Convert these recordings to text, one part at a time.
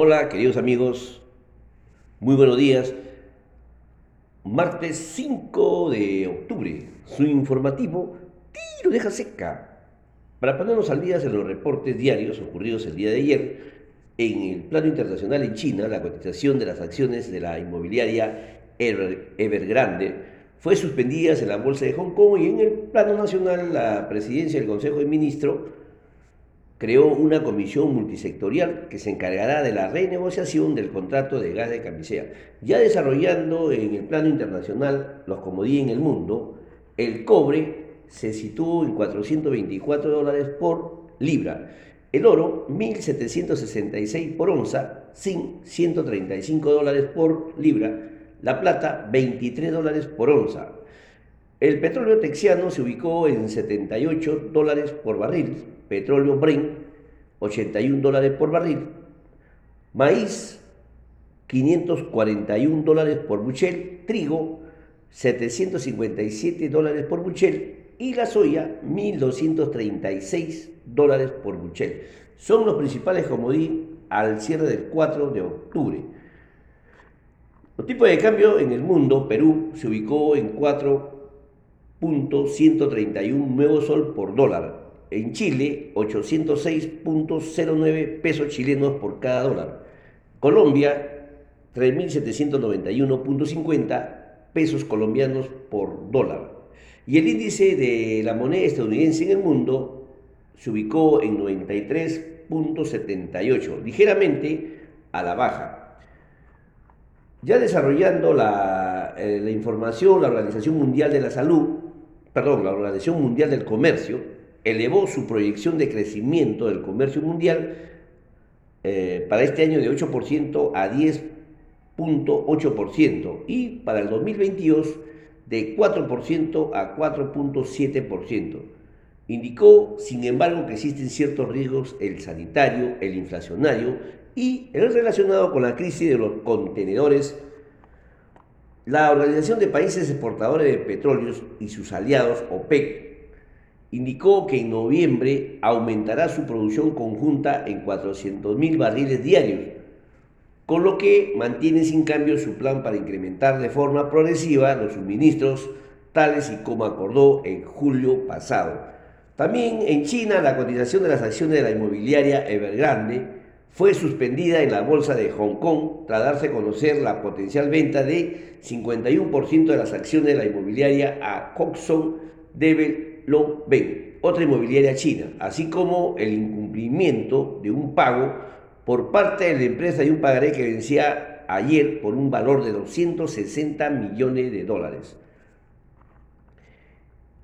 Hola, queridos amigos, muy buenos días. Martes 5 de octubre, su informativo Tiro deja seca. Para ponernos al día en los reportes diarios ocurridos el día de ayer, en el plano internacional en China, la cotización de las acciones de la inmobiliaria Evergrande fue suspendida en la bolsa de Hong Kong y en el plano nacional la presidencia del Consejo de Ministros creó una comisión multisectorial que se encargará de la renegociación del contrato de gas de camisea. Ya desarrollando en el plano internacional los comodí en el mundo, el cobre se situó en 424 dólares por libra, el oro 1.766 por onza, zinc 135 dólares por libra, la plata 23 dólares por onza. El petróleo texiano se ubicó en 78 dólares por barril, petróleo Brent 81 dólares por barril, maíz 541 dólares por buchel, trigo 757 dólares por buchel y la soya 1.236 dólares por buchel. Son los principales comodín al cierre del 4 de octubre. Los tipos de cambio en el mundo, Perú se ubicó en 4.131 nuevo sol por dólar, en Chile, 806.09 pesos chilenos por cada dólar. Colombia, 3.791.50 pesos colombianos por dólar. Y el índice de la moneda estadounidense en el mundo se ubicó en 93.78, ligeramente a la baja. Ya desarrollando la, eh, la información, la Organización Mundial de la Salud, perdón, la Organización Mundial del Comercio, elevó su proyección de crecimiento del comercio mundial eh, para este año de 8% a 10.8% y para el 2022 de 4% a 4.7%. Indicó, sin embargo, que existen ciertos riesgos, el sanitario, el inflacionario y el relacionado con la crisis de los contenedores. La Organización de Países Exportadores de Petróleos y sus aliados, OPEC, indicó que en noviembre aumentará su producción conjunta en 400.000 barriles diarios, con lo que mantiene sin cambio su plan para incrementar de forma progresiva los suministros, tales y como acordó en julio pasado. También en China la cotización de las acciones de la inmobiliaria Evergrande fue suspendida en la bolsa de Hong Kong tras darse a conocer la potencial venta de 51% de las acciones de la inmobiliaria a Coxon Devel lo ven, otra inmobiliaria china, así como el incumplimiento de un pago por parte de la empresa de un pagaré que vencía ayer por un valor de 260 millones de dólares.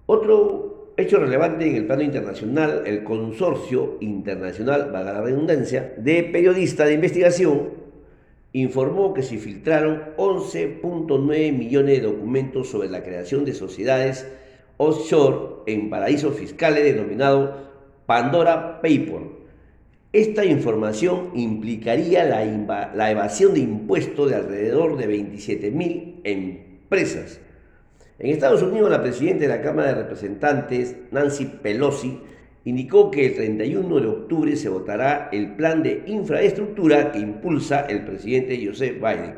Otro hecho relevante en el plano internacional, el consorcio internacional, valga la redundancia, de periodistas de investigación informó que se filtraron 11.9 millones de documentos sobre la creación de sociedades offshore en paraísos fiscales denominado Pandora Paper. Esta información implicaría la, la evasión de impuestos de alrededor de 27.000 empresas. En Estados Unidos, la presidenta de la Cámara de Representantes, Nancy Pelosi, indicó que el 31 de octubre se votará el plan de infraestructura que impulsa el presidente Joseph Biden.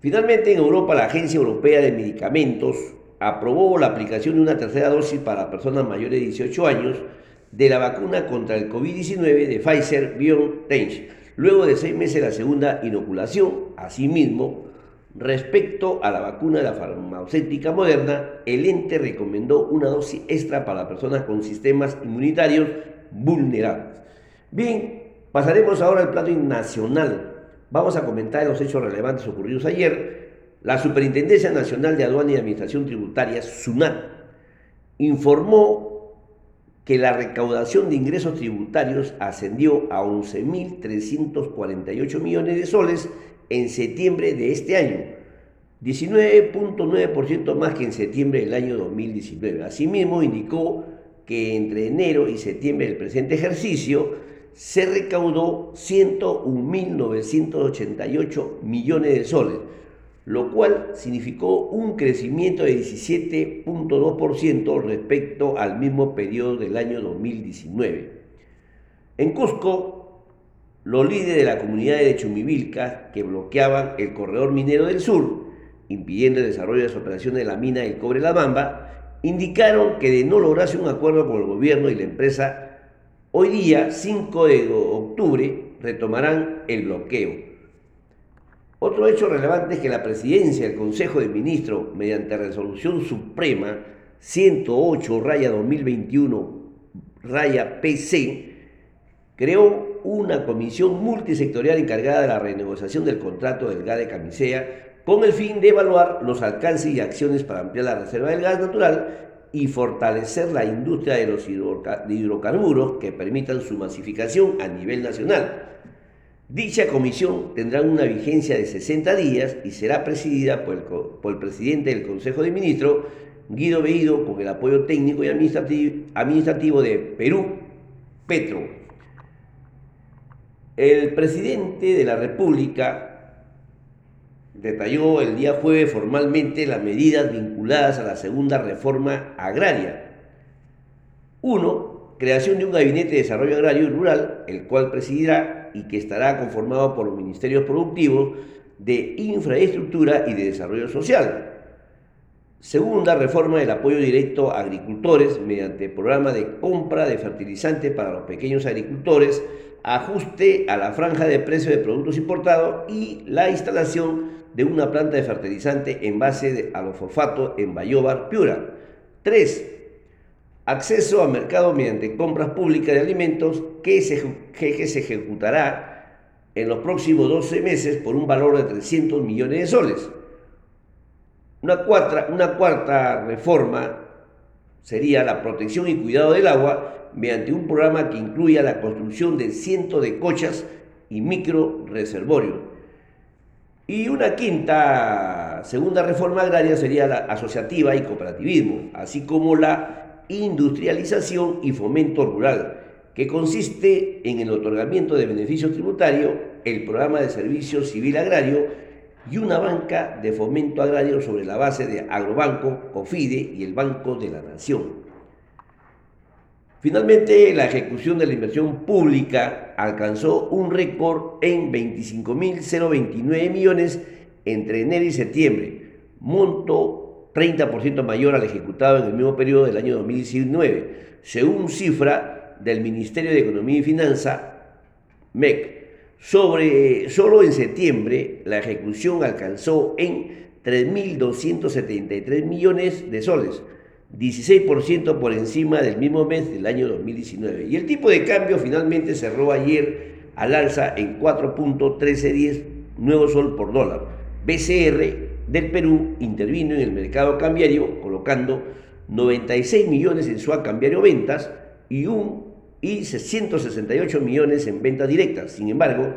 Finalmente, en Europa, la Agencia Europea de Medicamentos aprobó la aplicación de una tercera dosis para personas mayores de 18 años de la vacuna contra el COVID-19 de Pfizer BioNTech, luego de seis meses la segunda inoculación. Asimismo, respecto a la vacuna de la farmacéutica moderna, el ente recomendó una dosis extra para personas con sistemas inmunitarios vulnerables. Bien, pasaremos ahora al plano nacional. Vamos a comentar los hechos relevantes ocurridos ayer la Superintendencia Nacional de Aduana y Administración Tributaria, SUNAT, informó que la recaudación de ingresos tributarios ascendió a 11.348 millones de soles en septiembre de este año, 19.9% más que en septiembre del año 2019. Asimismo, indicó que entre enero y septiembre del presente ejercicio se recaudó 101.988 millones de soles, lo cual significó un crecimiento de 17.2% respecto al mismo periodo del año 2019. En Cusco, los líderes de la comunidad de Chumivilca que bloqueaban el corredor minero del sur, impidiendo el desarrollo de las operaciones de la mina del cobre La Bamba, indicaron que de no lograrse un acuerdo con el gobierno y la empresa, hoy día, 5 de octubre, retomarán el bloqueo. Otro hecho relevante es que la presidencia del Consejo de Ministros, mediante resolución suprema 108 raya 2021 raya PC, creó una comisión multisectorial encargada de la renegociación del contrato del gas de Camisea con el fin de evaluar los alcances y acciones para ampliar la reserva del gas natural y fortalecer la industria de los hidrocarburos que permitan su masificación a nivel nacional. Dicha comisión tendrá una vigencia de 60 días y será presidida por el, por el presidente del Consejo de Ministros, Guido Beído, con el apoyo técnico y administrativo de Perú, Petro. El presidente de la República detalló el día jueves formalmente las medidas vinculadas a la segunda reforma agraria. Uno, creación de un gabinete de desarrollo agrario y rural, el cual presidirá y que estará conformado por los ministerios productivos de infraestructura y de desarrollo social Segunda, reforma del apoyo directo a agricultores mediante programa de compra de fertilizantes para los pequeños agricultores, ajuste a la franja de precio de productos importados y la instalación de una planta de fertilizante en base a los fosfatos en Bayobar, Piura. Tres, acceso a mercado mediante compras públicas de alimentos que se, que se ejecutará en los próximos 12 meses por un valor de 300 millones de soles. Una una cuarta reforma sería la protección y cuidado del agua mediante un programa que incluya la construcción de cientos de cochas y micro reservorios. Y una quinta, segunda reforma agraria sería la asociativa y cooperativismo, así como la industrialización y fomento rural, que consiste en el otorgamiento de beneficios tributarios, el programa de servicio civil agrario, y una banca de fomento agrario sobre la base de Agrobanco, COFIDE y el Banco de la Nación. Finalmente, la ejecución de la inversión pública alcanzó un récord en 25.029 millones entre enero y septiembre, monto 30% mayor al ejecutado en el mismo periodo del año 2019, según cifra del Ministerio de Economía y Finanza, MEC. Sobre, solo en septiembre la ejecución alcanzó en 3.273 millones de soles, 16% por encima del mismo mes del año 2019. Y el tipo de cambio finalmente cerró ayer al alza en 4.1310 nuevo sol por dólar. BCR del Perú intervino en el mercado cambiario colocando 96 millones en su cambiario ventas y un y 168 millones en ventas directas. Sin embargo,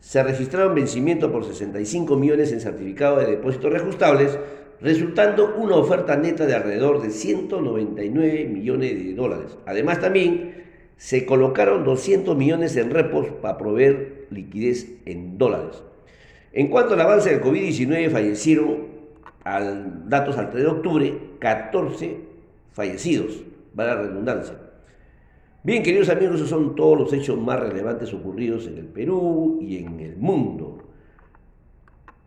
se registraron vencimientos por 65 millones en certificados de depósitos reajustables, resultando una oferta neta de alrededor de 199 millones de dólares. Además, también se colocaron 200 millones en repos para proveer liquidez en dólares. En cuanto al avance del COVID-19, fallecieron, al, datos al 3 de octubre, 14 fallecidos, va la redundancia. Bien, queridos amigos, esos son todos los hechos más relevantes ocurridos en el Perú y en el mundo.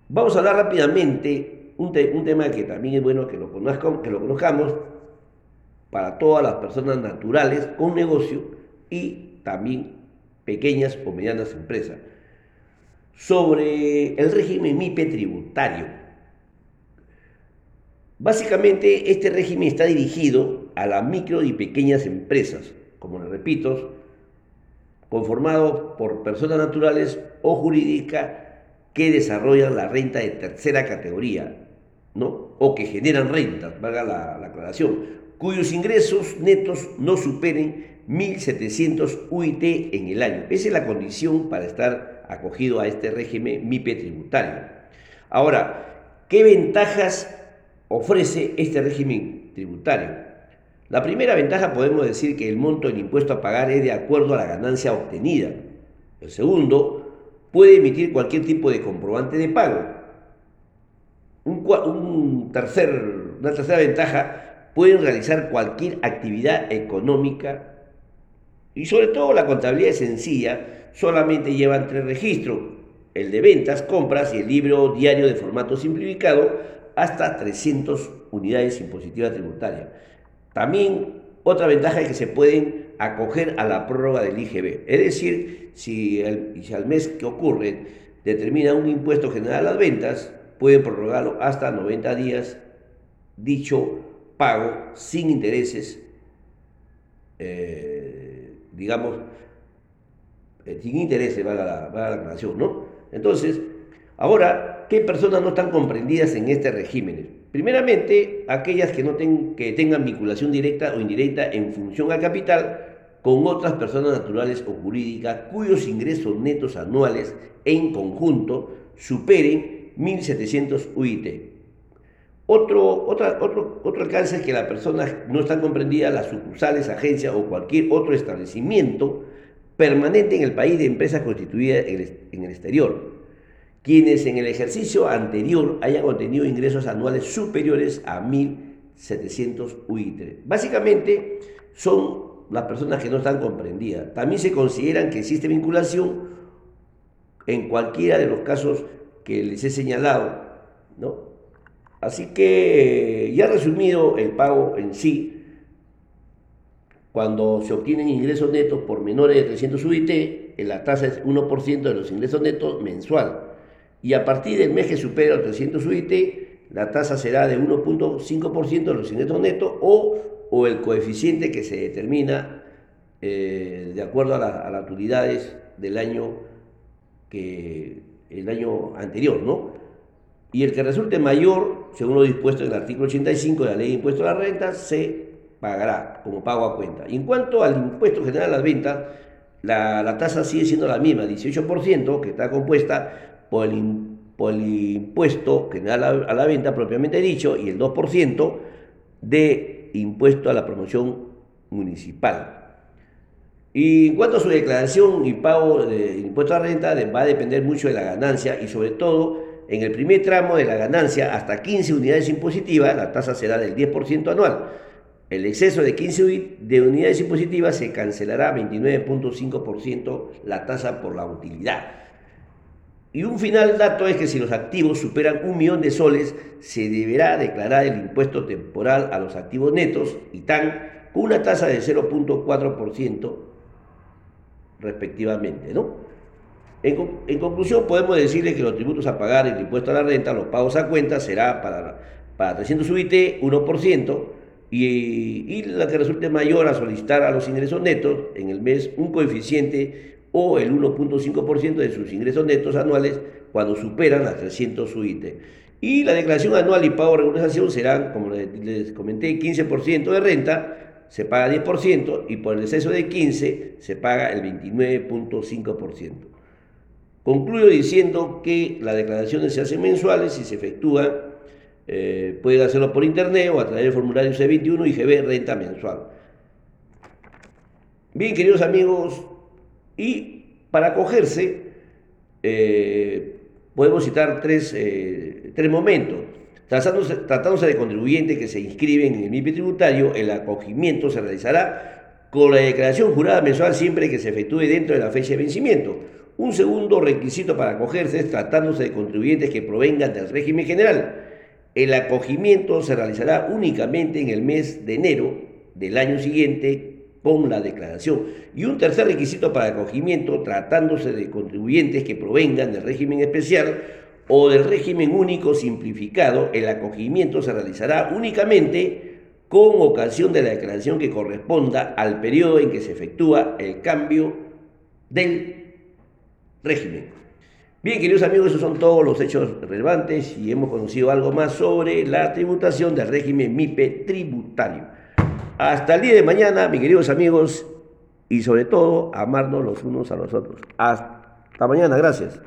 Vamos a hablar rápidamente un, un tema que también es bueno que lo, que lo conozcamos para todas las personas naturales con negocio y también pequeñas o medianas empresas. Sobre el régimen MIPE tributario. Básicamente este régimen está dirigido a las micro y pequeñas empresas como les repito, conformado por personas naturales o jurídicas que desarrollan la renta de tercera categoría, ¿no? O que generan rentas, valga la, la aclaración, cuyos ingresos netos no superen 1.700 UIT en el año. Esa es la condición para estar acogido a este régimen MIPE tributario. Ahora, ¿qué ventajas ofrece este régimen tributario? La primera ventaja podemos decir que el monto del impuesto a pagar es de acuerdo a la ganancia obtenida. El segundo, puede emitir cualquier tipo de comprobante de pago. Un, tercer, una tercera ventaja, pueden realizar cualquier actividad económica y sobre todo la contabilidad es sencilla, solamente llevan tres registros, el de ventas, compras y el libro diario de formato simplificado hasta 300 unidades impositivas tributarias. También otra ventaja es que se pueden acoger a la prórroga del IGB. Es decir, si, al mes que ocurre determina un impuesto general a las ventas, pueden prorrogarlo hasta 90 días dicho pago sin intereses, eh, digamos, eh, sin intereses, va la, la aclaración, ¿no? Entonces, ahora, ¿qué personas no están comprendidas en este régimen? Primeramente, aquellas que, no tengan vinculación directa o indirecta en función al capital con otras personas naturales o jurídicas cuyos ingresos netos anuales en conjunto superen 1.700 UIT. Otro, otra, otro, otro alcance es que las personas no están comprendidas las sucursales, agencias o cualquier otro establecimiento permanente en el país de empresas constituidas en el exterior quienes en el ejercicio anterior hayan obtenido ingresos anuales superiores a 1.700 UIT. Básicamente son las personas que no están comprendidas. También se consideran que existe vinculación en cualquiera de los casos que les he señalado. ¿no? Así que ya resumido el pago en sí, cuando se obtienen ingresos netos por menores de 300 UIT, la tasa es 1% de los ingresos netos mensual y a partir del mes que supera los 300 UIT, la tasa será de 1.5% de los ingresos netos o, o, el coeficiente que se determina eh, de acuerdo a, las autoridades del año, que, el año anterior, ¿no? Y el que resulte mayor, según lo dispuesto en el artículo 85 de la Ley de Impuesto a la Renta, se pagará como pago a cuenta. Y en cuanto al impuesto general a las ventas, la, la tasa sigue siendo la misma, 18%, que está compuesta por el, impuesto que da a la venta propiamente dicho y el 2% de impuesto a la promoción municipal. Y en cuanto a su declaración y pago de impuesto a la renta, va a depender mucho de la ganancia y sobre todo en el primer tramo de la ganancia hasta 15 unidades impositivas, la tasa será del 10% anual. El exceso de 15 de unidades impositivas se cancelará 29.5% la tasa por la utilidad. Y un final dato es que si los activos superan un millón de soles, se deberá declarar el impuesto temporal a los activos netos y tan con una tasa de 0.4% respectivamente. ¿no? En, conclusión, podemos decirle que los tributos a pagar, el impuesto a la renta, los pagos a cuenta, será para, para 300 UIT 1%, y, y la que resulte mayor a solicitar a los ingresos netos en el mes un coeficiente o el 1.5% de sus ingresos netos anuales cuando superan las 300 UIT. Y la declaración anual y pago de regularización serán, como les comenté, 15% de renta, se paga 10% y por el exceso de 15 se paga el 29.5%. Concluyo diciendo que las declaraciones se hacen mensuales y se efectúan, eh, pueden hacerlo por internet o a través del formulario C21 y GB renta mensual. Bien, queridos amigos, y para acogerse, eh, podemos citar tres, eh, tres momentos. Tratándose, tratándose, de contribuyentes que se inscriben en el MIPI tributario, el acogimiento se realizará con la declaración jurada mensual siempre que se efectúe dentro de la fecha de vencimiento. Un segundo requisito para acogerse es tratándose de contribuyentes que provengan del régimen general. El acogimiento se realizará únicamente en el mes de enero del año siguiente con la declaración. Y un tercer requisito para acogimiento, tratándose de contribuyentes que provengan del régimen especial o del régimen único simplificado, el acogimiento se realizará únicamente con ocasión de la declaración que corresponda al periodo en que se efectúa el cambio del régimen. Bien, queridos amigos, esos son todos los hechos relevantes y hemos conocido algo más sobre la tributación del régimen MIPE tributario. Hasta el día de mañana, mis queridos amigos, y sobre todo, amarnos los unos a los otros. Hasta mañana, gracias.